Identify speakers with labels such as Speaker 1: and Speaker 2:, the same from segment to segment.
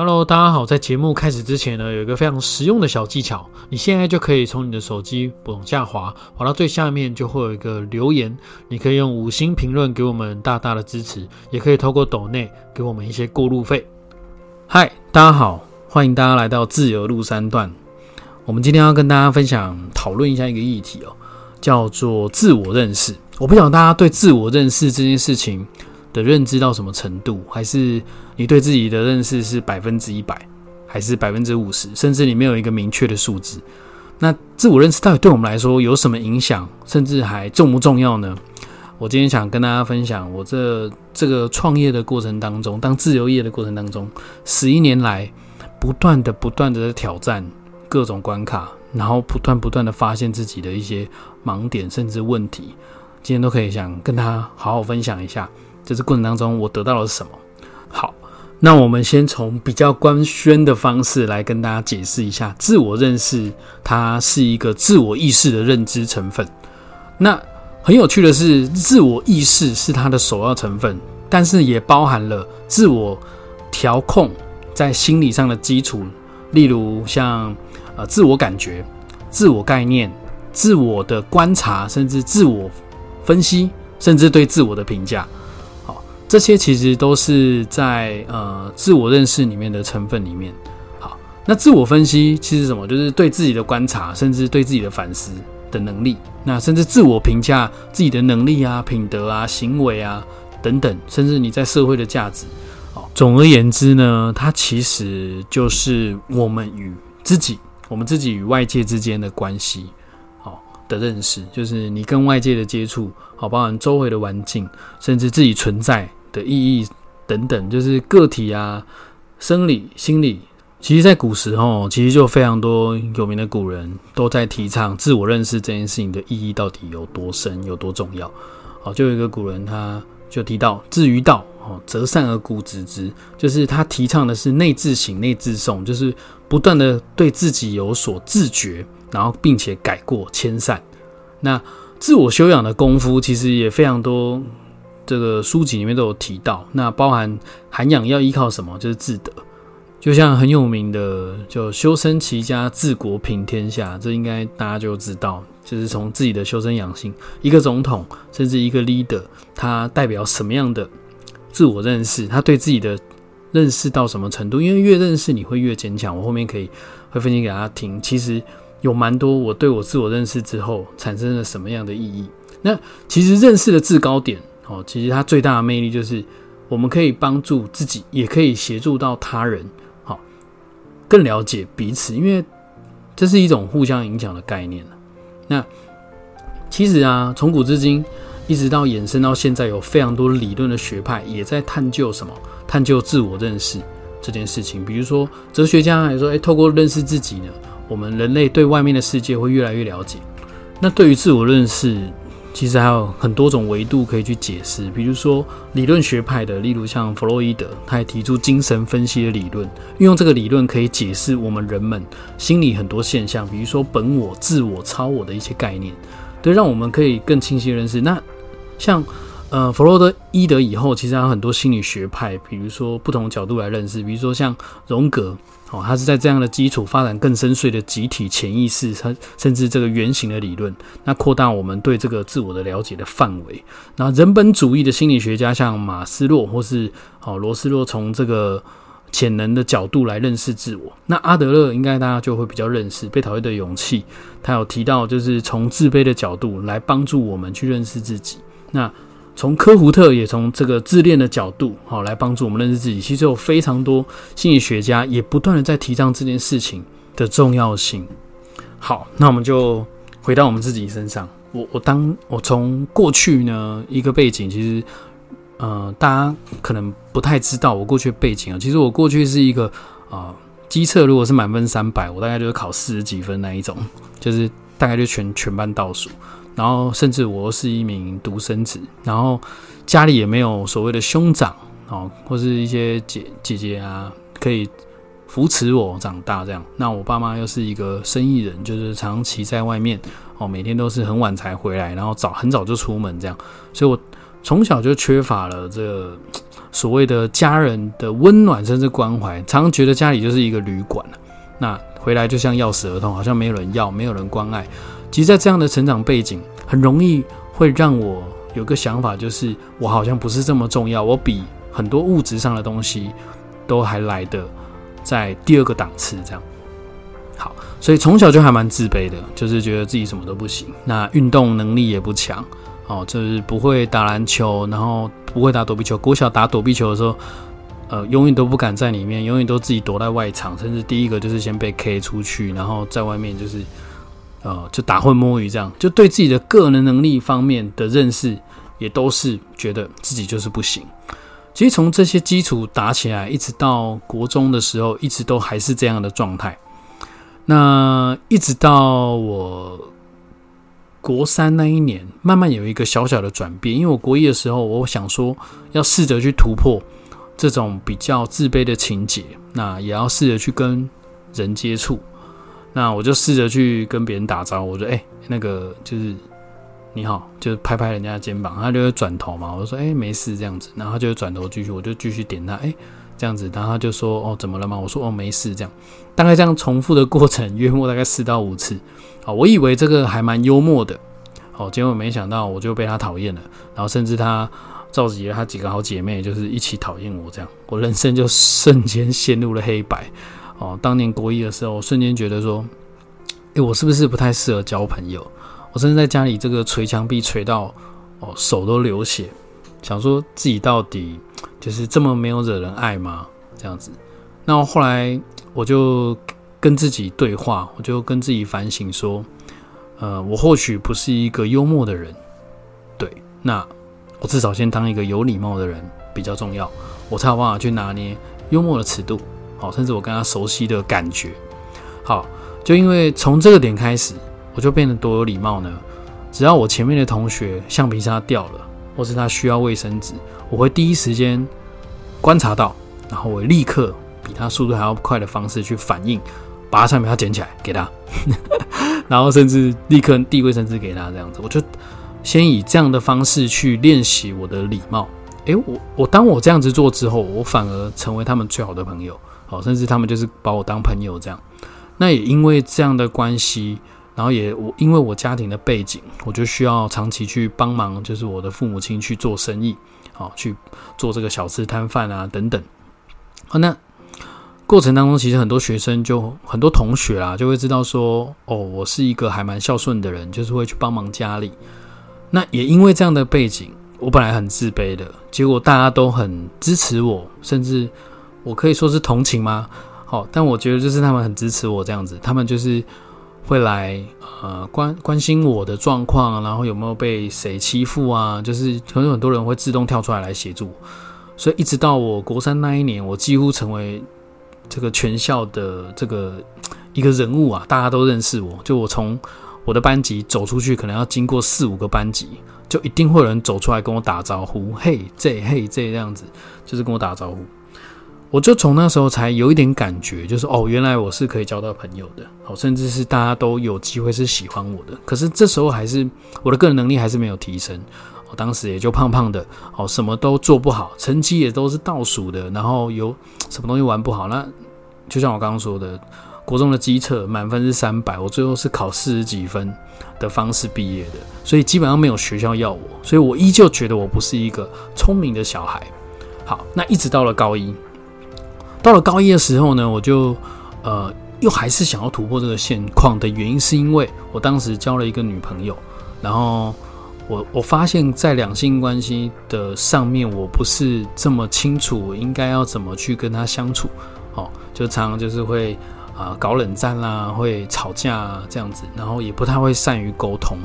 Speaker 1: Hello，大家好。在节目开始之前呢，有一个非常实用的小技巧，你现在就可以从你的手机往下滑，滑到最下面就会有一个留言，你可以用五星评论给我们大大的支持，也可以透过抖内给我们一些过路费。嗨，大家好，欢迎大家来到自由路三段。我们今天要跟大家分享讨论一下一个议题哦，叫做自我认识。我不想大家对自我认识这件事情。的认知到什么程度？还是你对自己的认识是百分之一百，还是百分之五十？甚至你没有一个明确的数字？那自我认识到底对我们来说有什么影响？甚至还重不重要呢？我今天想跟大家分享，我这这个创业的过程当中，当自由业的过程当中，十一年来不断的、不断的挑战各种关卡，然后不断、不断的发现自己的一些盲点，甚至问题，今天都可以想跟他好好分享一下。在这过程当中，我得到了什么？好，那我们先从比较官宣的方式来跟大家解释一下，自我认识它是一个自我意识的认知成分。那很有趣的是，自我意识是它的首要成分，但是也包含了自我调控在心理上的基础，例如像呃自我感觉、自我概念、自我的观察，甚至自我分析，甚至对自我的评价。这些其实都是在呃自我认识里面的成分里面。好，那自我分析其实什么？就是对自己的观察，甚至对自己的反思的能力。那甚至自我评价自己的能力啊、品德啊、行为啊等等，甚至你在社会的价值。好，总而言之呢，它其实就是我们与自己、我们自己与外界之间的关系，好，的认识，就是你跟外界的接触，好，包含周围的环境，甚至自己存在。的意义等等，就是个体啊、生理、心理。其实，在古时候，其实就非常多有名的古人都在提倡自我认识这件事情的意义到底有多深、有多重要。好，就有一个古人，他就提到：“至于道，哦，择善而固执之。”就是他提倡的是内自省、内自诵，就是不断的对自己有所自觉，然后并且改过迁善。那自我修养的功夫，其实也非常多。这个书籍里面都有提到，那包含涵养要依靠什么？就是自德。就像很有名的，就修身齐家治国平天下，这应该大家就知道，就是从自己的修身养性。一个总统，甚至一个 leader，他代表什么样的自我认识？他对自己的认识到什么程度？因为越认识，你会越坚强。我后面可以会分析给大家听。其实有蛮多我对我自我认识之后产生了什么样的意义？那其实认识的制高点。哦，其实它最大的魅力就是，我们可以帮助自己，也可以协助到他人，好，更了解彼此，因为这是一种互相影响的概念那其实啊，从古至今，一直到衍生到现在，有非常多理论的学派也在探究什么？探究自我认识这件事情。比如说，哲学家来说，诶，透过认识自己呢，我们人类对外面的世界会越来越了解。那对于自我认识，其实还有很多种维度可以去解释，比如说理论学派的，例如像弗洛伊德，他也提出精神分析的理论，运用这个理论可以解释我们人们心理很多现象，比如说本我、自我、超我的一些概念，对，让我们可以更清晰认识。那像呃弗洛伊德以后，其实还有很多心理学派，比如说不同角度来认识，比如说像荣格。哦，他是在这样的基础发展更深邃的集体潜意识，甚甚至这个原型的理论，那扩大我们对这个自我的了解的范围。那人本主义的心理学家，像马斯洛或是哦罗斯洛，从这个潜能的角度来认识自我。那阿德勒应该大家就会比较认识被讨厌的勇气，他有提到就是从自卑的角度来帮助我们去认识自己。那从科胡特也从这个自恋的角度，好来帮助我们认识自己。其实有非常多心理学家也不断的在提倡这件事情的重要性。好，那我们就回到我们自己身上。我我当我从过去呢一个背景，其实呃大家可能不太知道我过去的背景啊。其实我过去是一个啊机测，如果是满分三百，我大概就是考四十几分那一种，就是大概就全全班倒数。然后，甚至我是一名独生子，然后家里也没有所谓的兄长哦，或是一些姐姐姐啊，可以扶持我长大这样。那我爸妈又是一个生意人，就是长期在外面哦，每天都是很晚才回来，然后早很早就出门这样，所以我从小就缺乏了这个所谓的家人的温暖甚至关怀，常常觉得家里就是一个旅馆那回来就像要死儿童，好像没有人要，没有人关爱。其实，在这样的成长背景，很容易会让我有个想法，就是我好像不是这么重要，我比很多物质上的东西都还来的在第二个档次。这样，好，所以从小就还蛮自卑的，就是觉得自己什么都不行，那运动能力也不强。哦，就是不会打篮球，然后不会打躲避球。国小打躲避球的时候，呃，永远都不敢在里面，永远都自己躲在外场，甚至第一个就是先被 K 出去，然后在外面就是，呃，就打混摸鱼这样，就对自己的个人能力方面的认识，也都是觉得自己就是不行。其实从这些基础打起来，一直到国中的时候，一直都还是这样的状态。那一直到我。国三那一年，慢慢有一个小小的转变。因为我国一的时候，我想说要试着去突破这种比较自卑的情节，那也要试着去跟人接触。那我就试着去跟别人打招呼，我说：“哎，那个就是你好，就是拍拍人家肩膀。”他就会转头嘛，我说：“哎，没事这样子。”然后他就转头继续，我就继续点他：“哎，这样子。”然后他就说：“哦，怎么了吗？”我说：“哦，没事。”这样大概这样重复的过程，约莫大概四到五次。啊，我以为这个还蛮幽默的，哦，结果没想到我就被他讨厌了，然后甚至他召集了他几个好姐妹，就是一起讨厌我，这样我人生就瞬间陷入了黑白。哦，当年国一的时候，我瞬间觉得说，诶，我是不是不太适合交朋友？我甚至在家里这个捶墙壁捶到哦手都流血，想说自己到底就是这么没有惹人爱吗？这样子，那后来我就。跟自己对话，我就跟自己反省说：，呃，我或许不是一个幽默的人，对，那我至少先当一个有礼貌的人比较重要，我才有办法去拿捏幽默的尺度，好，甚至我跟他熟悉的感觉，好，就因为从这个点开始，我就变得多有礼貌呢。只要我前面的同学橡皮擦掉了，或是他需要卫生纸，我会第一时间观察到，然后我立刻比他速度还要快的方式去反应。把它上面要捡起来给他，然后甚至立刻递卫生纸给他，这样子，我就先以这样的方式去练习我的礼貌。诶，我我当我这样子做之后，我反而成为他们最好的朋友，好，甚至他们就是把我当朋友这样。那也因为这样的关系，然后也我因为我家庭的背景，我就需要长期去帮忙，就是我的父母亲去做生意，好去做这个小吃摊贩啊等等。好，那。过程当中，其实很多学生就很多同学啊，就会知道说，哦，我是一个还蛮孝顺的人，就是会去帮忙家里。那也因为这样的背景，我本来很自卑的，结果大家都很支持我，甚至我可以说是同情吗？好，但我觉得就是他们很支持我这样子，他们就是会来呃关关心我的状况，然后有没有被谁欺负啊？就是可能很多人会自动跳出来来协助，所以一直到我国三那一年，我几乎成为。这个全校的这个一个人物啊，大家都认识我。就我从我的班级走出去，可能要经过四五个班级，就一定会有人走出来跟我打招呼，嘿，这嘿这这样子，就是跟我打招呼。我就从那时候才有一点感觉，就是哦，原来我是可以交到朋友的，哦，甚至是大家都有机会是喜欢我的。可是这时候还是我的个人能力还是没有提升。我当时也就胖胖的，哦，什么都做不好，成绩也都是倒数的，然后有什么东西玩不好，那就像我刚刚说的，国中的基测满分是三百，我最后是考四十几分的方式毕业的，所以基本上没有学校要我，所以我依旧觉得我不是一个聪明的小孩。好，那一直到了高一，到了高一的时候呢，我就呃又还是想要突破这个现况的原因，是因为我当时交了一个女朋友，然后。我我发现，在两性关系的上面，我不是这么清楚我应该要怎么去跟他相处，哦，就常常就是会啊搞冷战啦，会吵架这样子，然后也不太会善于沟通。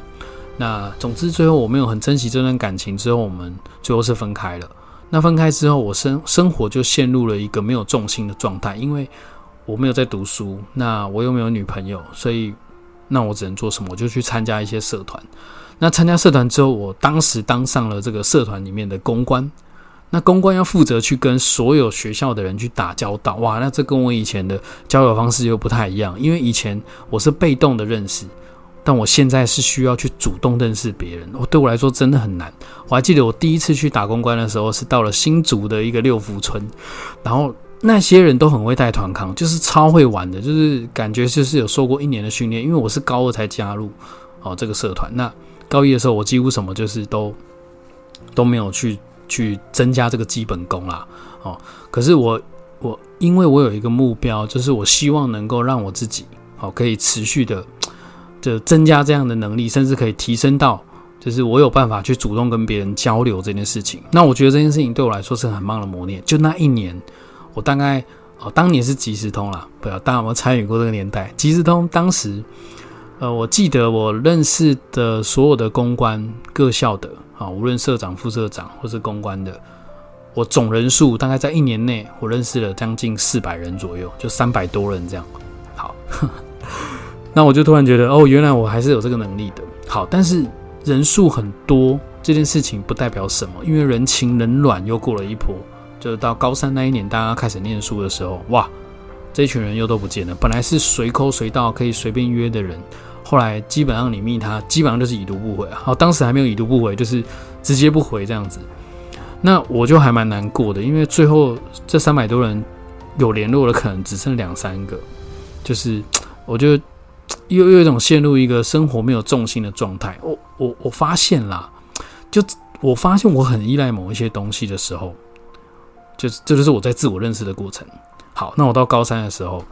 Speaker 1: 那总之最后我没有很珍惜这段感情，之后我们最后是分开了。那分开之后，我生生活就陷入了一个没有重心的状态，因为我没有在读书，那我又没有女朋友，所以那我只能做什么？我就去参加一些社团。那参加社团之后，我当时当上了这个社团里面的公关。那公关要负责去跟所有学校的人去打交道，哇，那这跟我以前的交友方式又不太一样。因为以前我是被动的认识，但我现在是需要去主动认识别人，我对我来说真的很难。我还记得我第一次去打公关的时候，是到了新竹的一个六福村，然后那些人都很会带团康，就是超会玩的，就是感觉就是有受过一年的训练。因为我是高二才加入哦这个社团，那高一的时候我几乎什么就是都都没有去去增加这个基本功啦哦。可是我我因为我有一个目标，就是我希望能够让我自己哦可以持续的。就增加这样的能力，甚至可以提升到，就是我有办法去主动跟别人交流这件事情。那我觉得这件事情对我来说是很棒的磨练。就那一年，我大概哦，当年是即时通啦，不要大家有没有参与过这个年代？即时通当时，呃，我记得我认识的所有的公关各校的啊，无论社长、副社长或是公关的，我总人数大概在一年内，我认识了将近四百人左右，就三百多人这样。好。那我就突然觉得，哦，原来我还是有这个能力的。好，但是人数很多这件事情不代表什么，因为人情冷暖又过了一波。就是到高三那一年，大家开始念书的时候，哇，这群人又都不见了。本来是随抠随到可以随便约的人，后来基本上你密他，基本上就是已读不回。好，当时还没有已读不回，就是直接不回这样子。那我就还蛮难过的，因为最后这三百多人有联络的，可能只剩两三个，就是我觉又。又有一种陷入一个生活没有重心的状态。我我我发现啦，就我发现我很依赖某一些东西的时候，就这就是我在自我认识的过程。好，那我到高三的时候，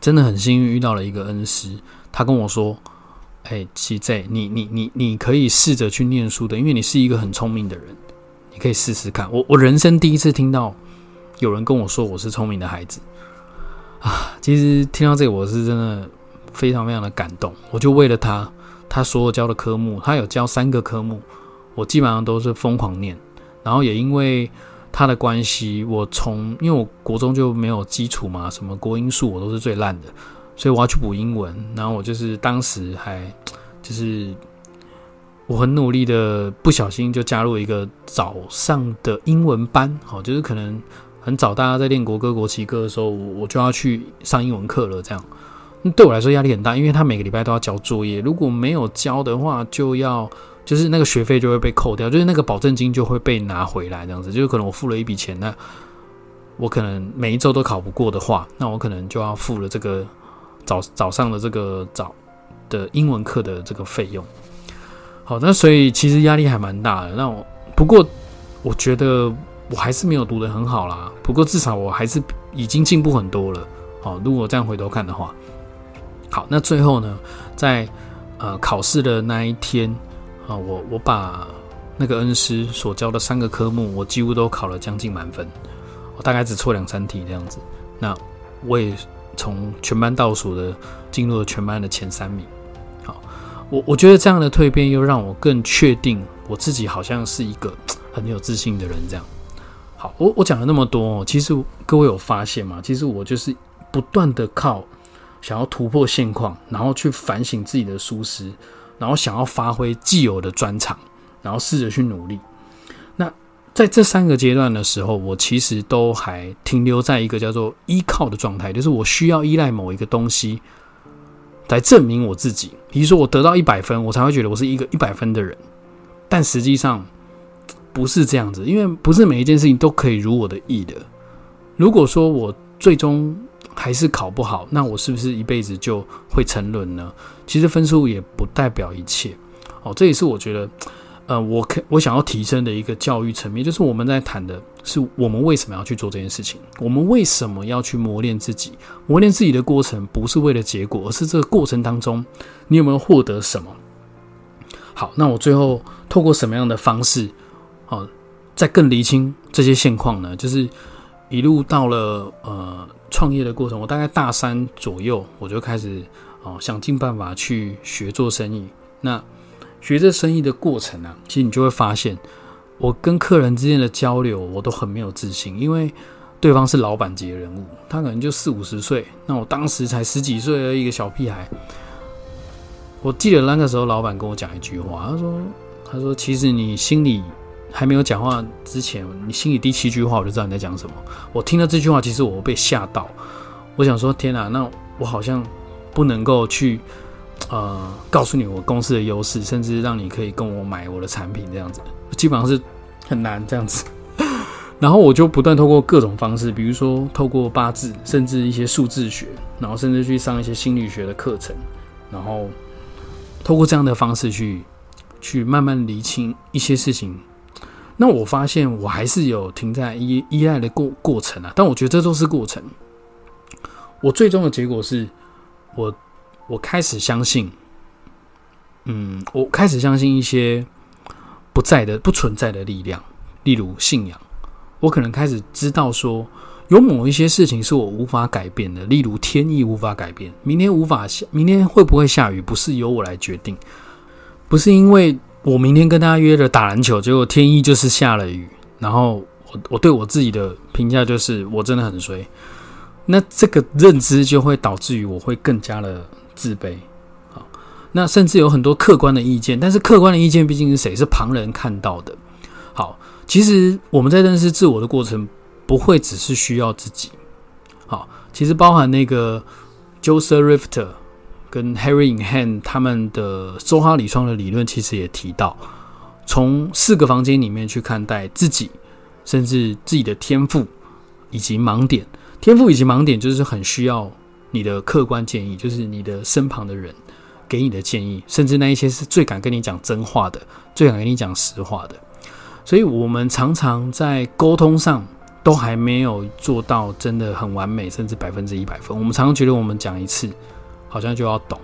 Speaker 1: 真的很幸运遇到了一个恩师，他跟我说：“哎，七 Z，你你你你可以试着去念书的，因为你是一个很聪明的人，你可以试试看。”我我人生第一次听到有人跟我说我是聪明的孩子啊！其实听到这个，我是真的。非常非常的感动，我就为了他，他所有教的科目，他有教三个科目，我基本上都是疯狂念。然后也因为他的关系，我从因为我国中就没有基础嘛，什么国英数我都是最烂的，所以我要去补英文。然后我就是当时还就是我很努力的，不小心就加入一个早上的英文班，好，就是可能很早大家在练国歌、国旗歌的时候，我我就要去上英文课了，这样。对我来说压力很大，因为他每个礼拜都要交作业，如果没有交的话，就要就是那个学费就会被扣掉，就是那个保证金就会被拿回来，这样子，就是可能我付了一笔钱，那我可能每一周都考不过的话，那我可能就要付了这个早早上的这个早的英文课的这个费用。好，那所以其实压力还蛮大的。那我不过我觉得我还是没有读得很好啦，不过至少我还是已经进步很多了。好，如果这样回头看的话。好，那最后呢，在呃考试的那一天啊，我我把那个恩师所教的三个科目，我几乎都考了将近满分，我大概只错两三题这样子。那我也从全班倒数的进入了全班的前三名。好，我我觉得这样的蜕变又让我更确定我自己好像是一个很有自信的人。这样，好，我我讲了那么多，其实各位有发现吗？其实我就是不断的靠。想要突破现况，然后去反省自己的疏失，然后想要发挥既有的专长，然后试着去努力。那在这三个阶段的时候，我其实都还停留在一个叫做依靠的状态，就是我需要依赖某一个东西来证明我自己。比如说，我得到一百分，我才会觉得我是一个一百分的人。但实际上不是这样子，因为不是每一件事情都可以如我的意的。如果说我最终还是考不好，那我是不是一辈子就会沉沦呢？其实分数也不代表一切哦，这也是我觉得，呃，我可我想要提升的一个教育层面，就是我们在谈的是我们为什么要去做这件事情，我们为什么要去磨练自己？磨练自己的过程不是为了结果，而是这个过程当中你有没有获得什么？好，那我最后透过什么样的方式，哦，再更厘清这些现况呢？就是一路到了呃。创业的过程，我大概大三左右，我就开始哦，想尽办法去学做生意。那学这生意的过程啊，其实你就会发现，我跟客人之间的交流，我都很没有自信，因为对方是老板级的人物，他可能就四五十岁，那我当时才十几岁的一个小屁孩。我记得那个时候，老板跟我讲一句话，他说：“他说其实你心里。”还没有讲话之前，你心里第七句话我就知道你在讲什么。我听到这句话，其实我被吓到。我想说，天哪，那我好像不能够去呃告诉你我公司的优势，甚至让你可以跟我买我的产品这样子，基本上是很难这样子。然后我就不断透过各种方式，比如说透过八字，甚至一些数字学，然后甚至去上一些心理学的课程，然后透过这样的方式去去慢慢理清一些事情。那我发现我还是有停在依依赖的过过程啊，但我觉得这都是过程。我最终的结果是，我我开始相信，嗯，我开始相信一些不在的、不存在的力量，例如信仰。我可能开始知道说，有某一些事情是我无法改变的，例如天意无法改变，明天无法下，明天会不会下雨，不是由我来决定，不是因为我明天跟他约了打篮球，结果天一就是下了雨，然后我我对我自己的评价就是我真的很衰，那这个认知就会导致于我会更加的自卑，好，那甚至有很多客观的意见，但是客观的意见毕竟是谁？是旁人看到的，好。其实我们在认识自我的过程，不会只是需要自己。好，其实包含那个 Joseph Rifter 跟 Harry Inham 他们的周哈里窗的理论，其实也提到，从四个房间里面去看待自己，甚至自己的天赋以及盲点。天赋以及盲点，就是很需要你的客观建议，就是你的身旁的人给你的建议，甚至那一些是最敢跟你讲真话的，最敢跟你讲实话的。所以，我们常常在沟通上都还没有做到真的很完美，甚至百分之一百分。我们常常觉得我们讲一次，好像就要懂。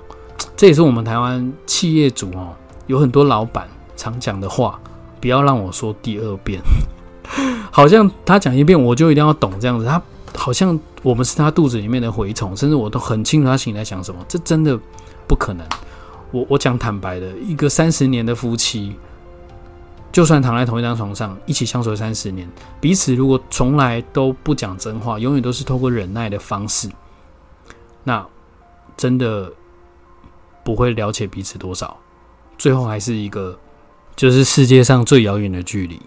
Speaker 1: 这也是我们台湾企业主哦，有很多老板常讲的话：不要让我说第二遍，好像他讲一遍我就一定要懂这样子。他好像我们是他肚子里面的蛔虫，甚至我都很清楚他心里在想什么。这真的不可能。我我讲坦白的，一个三十年的夫妻。就算躺在同一张床上，一起相处三十年，彼此如果从来都不讲真话，永远都是透过忍耐的方式，那真的不会了解彼此多少，最后还是一个，就是世界上最遥远的距离，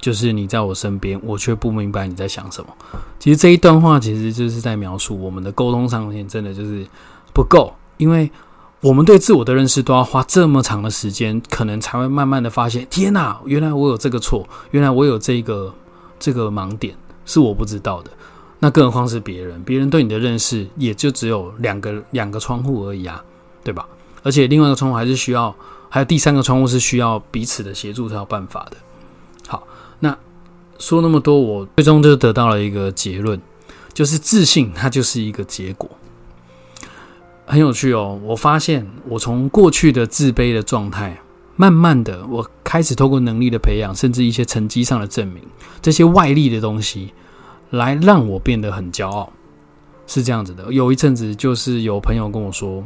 Speaker 1: 就是你在我身边，我却不明白你在想什么。其实这一段话，其实就是在描述我们的沟通上面真的就是不够，因为。我们对自我的认识都要花这么长的时间，可能才会慢慢的发现，天哪，原来我有这个错，原来我有这个这个盲点是我不知道的。那更何况是别人，别人对你的认识也就只有两个两个窗户而已啊，对吧？而且另外一个窗户还是需要，还有第三个窗户是需要彼此的协助才有办法的。好，那说那么多，我最终就得到了一个结论，就是自信它就是一个结果。很有趣哦！我发现我从过去的自卑的状态，慢慢的，我开始透过能力的培养，甚至一些成绩上的证明，这些外力的东西，来让我变得很骄傲。是这样子的，有一阵子就是有朋友跟我说：“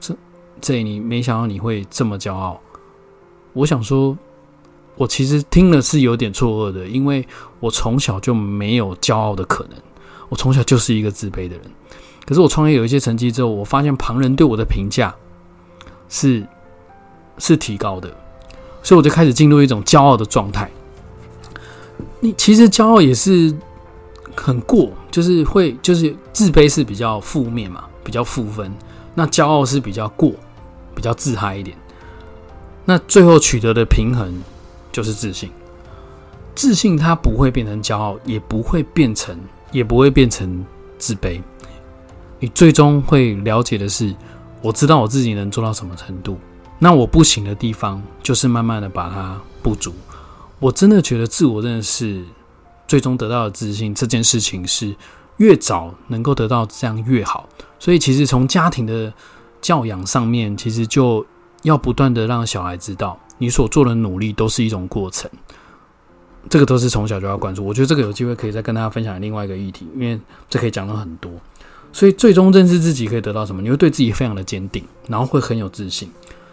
Speaker 1: 这这你没想到你会这么骄傲。”我想说，我其实听了是有点错愕的，因为我从小就没有骄傲的可能，我从小就是一个自卑的人。可是我创业有一些成绩之后，我发现旁人对我的评价是是提高的，所以我就开始进入一种骄傲的状态。你其实骄傲也是很过，就是会就是自卑是比较负面嘛，比较负分。那骄傲是比较过，比较自嗨一点。那最后取得的平衡就是自信。自信它不会变成骄傲，也不会变成，也不会变成自卑。你最终会了解的是，我知道我自己能做到什么程度，那我不行的地方，就是慢慢的把它不足。我真的觉得自我认识，最终得到的自信，这件事情是越早能够得到这样越好。所以其实从家庭的教养上面，其实就要不断的让小孩知道，你所做的努力都是一种过程。这个都是从小就要关注。我觉得这个有机会可以再跟大家分享另外一个议题，因为这可以讲到很多。所以，最终认识自己可以得到什么？你会对自己非常的坚定，然后会很有自信，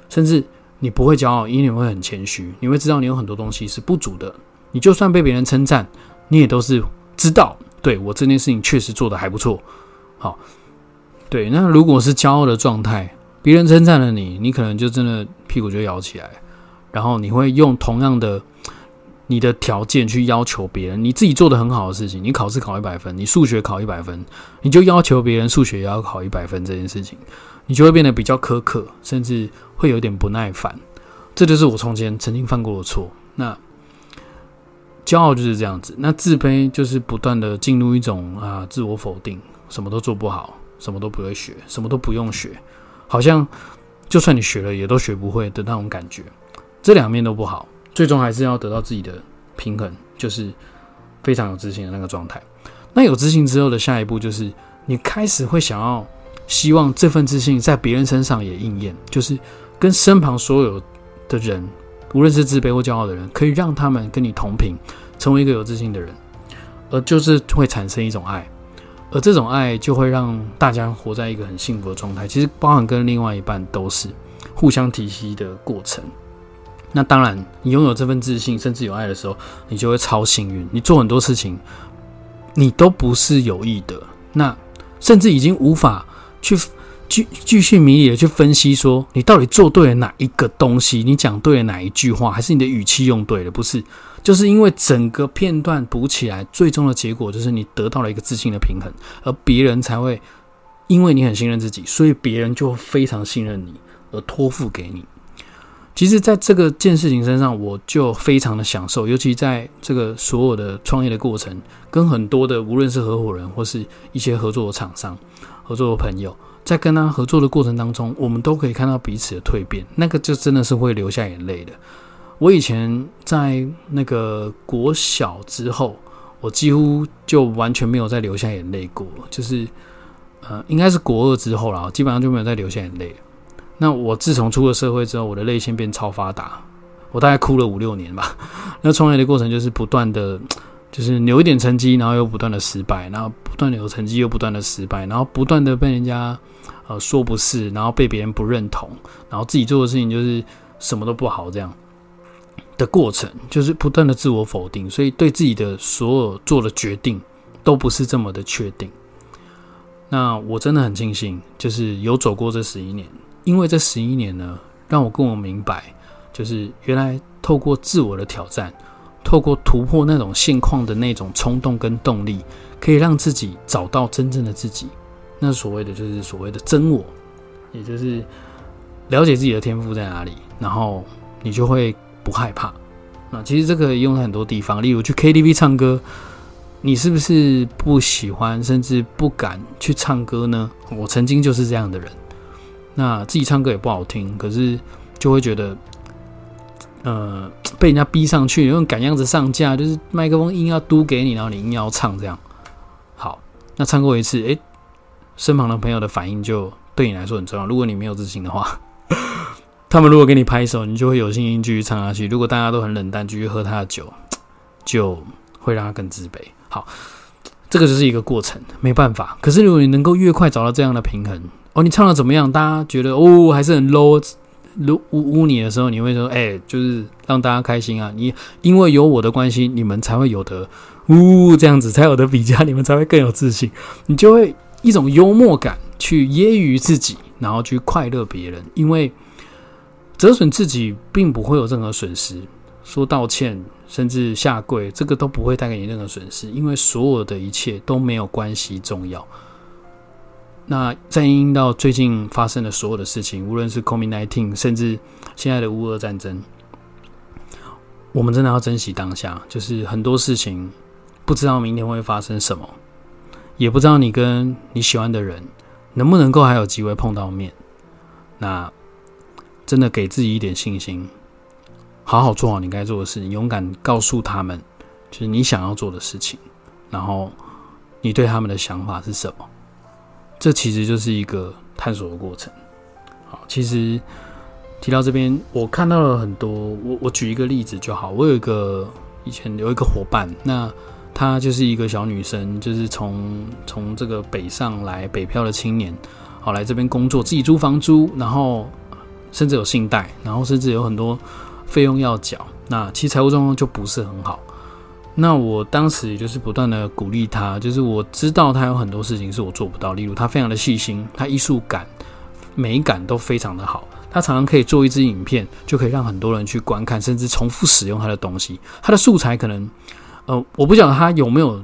Speaker 1: 甚至你不会骄傲，因为你会很谦虚。你会知道你有很多东西是不足的。你就算被别人称赞，你也都是知道，对我这件事情确实做的还不错。好，对。那如果是骄傲的状态，别人称赞了你，你可能就真的屁股就摇起来，然后你会用同样的你的条件去要求别人，你自己做的很好的事情，你考试考一百分，你数学考一百分，你就要求别人数学也要考一百分这件事情，你就会变得比较苛刻，甚至会有点不耐烦。这就是我从前曾经犯过的错。那骄傲就是这样子，那自卑就是不断的进入一种啊自我否定，什么都做不好，什么都不会学，什么都不用学，好像就算你学了也都学不会的那种感觉。这两面都不好。最终还是要得到自己的平衡，就是非常有自信的那个状态。那有自信之后的下一步，就是你开始会想要希望这份自信在别人身上也应验，就是跟身旁所有的人，无论是自卑或骄傲的人，可以让他们跟你同频，成为一个有自信的人，而就是会产生一种爱，而这种爱就会让大家活在一个很幸福的状态。其实，包含跟另外一半都是互相提携的过程。那当然，你拥有这份自信，甚至有爱的时候，你就会超幸运。你做很多事情，你都不是有意的，那甚至已经无法去继继续迷离的去分析，说你到底做对了哪一个东西，你讲对了哪一句话，还是你的语气用对了？不是，就是因为整个片段补起来，最终的结果就是你得到了一个自信的平衡，而别人才会因为你很信任自己，所以别人就非常信任你，而托付给你。其实，在这个件事情身上，我就非常的享受，尤其在这个所有的创业的过程，跟很多的无论是合伙人或是一些合作的厂商、合作的朋友，在跟他合作的过程当中，我们都可以看到彼此的蜕变，那个就真的是会流下眼泪的。我以前在那个国小之后，我几乎就完全没有再流下眼泪过，就是呃，应该是国二之后了，基本上就没有再流下眼泪。那我自从出了社会之后，我的泪腺变超发达，我大概哭了五六年吧。那创业的过程就是不断的，就是有一点成绩，然后又不断的失败，然后不断的有成绩又不断的失败，然后不断的被人家呃说不是，然后被别人不认同，然后自己做的事情就是什么都不好这样的过程，就是不断的自我否定，所以对自己的所有做的决定都不是这么的确定。那我真的很庆幸，就是有走过这十一年。因为这十一年呢，让我更明白，就是原来透过自我的挑战，透过突破那种现况的那种冲动跟动力，可以让自己找到真正的自己。那所谓的就是所谓的真我，也就是了解自己的天赋在哪里，然后你就会不害怕。那其实这个用在很多地方，例如去 KTV 唱歌，你是不是不喜欢甚至不敢去唱歌呢？我曾经就是这样的人。那自己唱歌也不好听，可是就会觉得，呃，被人家逼上去，用赶样子上架，就是麦克风硬要嘟给你，然后你硬要唱这样。好，那唱过一次，诶，身旁的朋友的反应就对你来说很重要。如果你没有自信的话，他们如果给你拍手，你就会有信心继续唱下去。如果大家都很冷淡，继续喝他的酒，就会让他更自卑。好，这个就是一个过程，没办法。可是如果你能够越快找到这样的平衡。哦，你唱的怎么样？大家觉得哦还是很 low，如污污你的时候，你会说，哎，就是让大家开心啊。你因为有我的关系，你们才会有的呜这样子，才有的比较，你们才会更有自信。你就会一种幽默感去揶揄自己，然后去快乐别人。因为折损自己并不会有任何损失，说道歉甚至下跪，这个都不会带给你任何损失，因为所有的一切都没有关系重要。那在应到最近发生的所有的事情，无论是 COVID-19，甚至现在的乌俄战争，我们真的要珍惜当下。就是很多事情不知道明天会发生什么，也不知道你跟你喜欢的人能不能够还有机会碰到面。那真的给自己一点信心，好好做好你该做的事情，勇敢告诉他们，就是你想要做的事情，然后你对他们的想法是什么。这其实就是一个探索的过程。好，其实提到这边，我看到了很多。我我举一个例子就好。我有一个以前有一个伙伴，那她就是一个小女生，就是从从这个北上来北漂的青年，好来这边工作，自己租房租，然后甚至有信贷，然后甚至有很多费用要缴。那其实财务状况就不是很好。那我当时也就是不断的鼓励他，就是我知道他有很多事情是我做不到，例如他非常的细心，他艺术感、美感都非常的好，他常常可以做一支影片，就可以让很多人去观看，甚至重复使用他的东西。他的素材可能，呃，我不晓得他有没有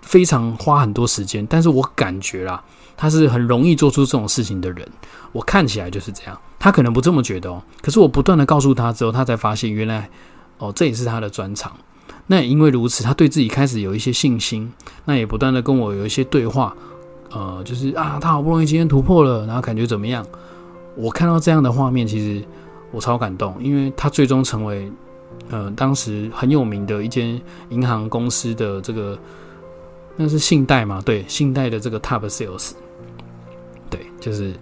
Speaker 1: 非常花很多时间，但是我感觉啦，他是很容易做出这种事情的人。我看起来就是这样，他可能不这么觉得哦。可是我不断的告诉他之后，他才发现原来，哦，这也是他的专长。那也因为如此，他对自己开始有一些信心。那也不断的跟我有一些对话，呃，就是啊，他好不容易今天突破了，然后感觉怎么样？我看到这样的画面，其实我超感动，因为他最终成为，呃，当时很有名的一间银行公司的这个，那是信贷嘛？对，信贷的这个 top sales，对，就是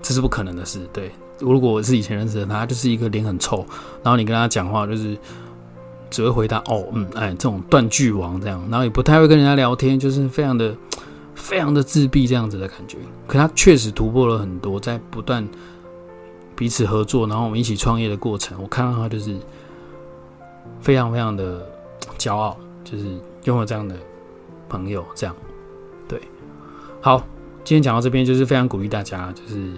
Speaker 1: 这是不可能的事。对，如果我是以前认识的他，就是一个脸很臭，然后你跟他讲话就是。只会回答哦，嗯，哎，这种断句王这样，然后也不太会跟人家聊天，就是非常的、非常的自闭这样子的感觉。可他确实突破了很多，在不断彼此合作，然后我们一起创业的过程，我看到他就是非常非常的骄傲，就是拥有这样的朋友。这样，对，好，今天讲到这边，就是非常鼓励大家，就是。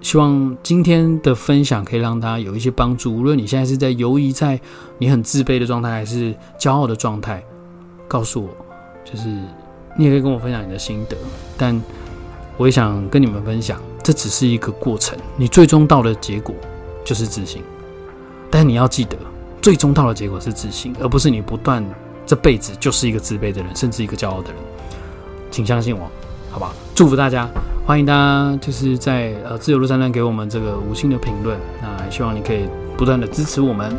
Speaker 1: 希望今天的分享可以让大家有一些帮助。无论你现在是在犹疑，在你很自卑的状态，还是骄傲的状态，告诉我，就是你也可以跟我分享你的心得。但我也想跟你们分享，这只是一个过程，你最终到的结果就是自信。但你要记得，最终到的结果是自信，而不是你不断这辈子就是一个自卑的人，甚至一个骄傲的人。请相信我，好吧？祝福大家。欢迎大家，就是在呃自由路上站给我们这个五星的评论。那希望你可以不断的支持我们，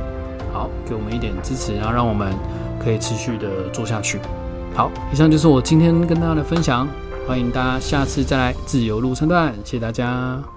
Speaker 1: 好，给我们一点支持，然后让我们可以持续的做下去。好，以上就是我今天跟大家的分享。欢迎大家下次再来自由路上段，谢谢大家。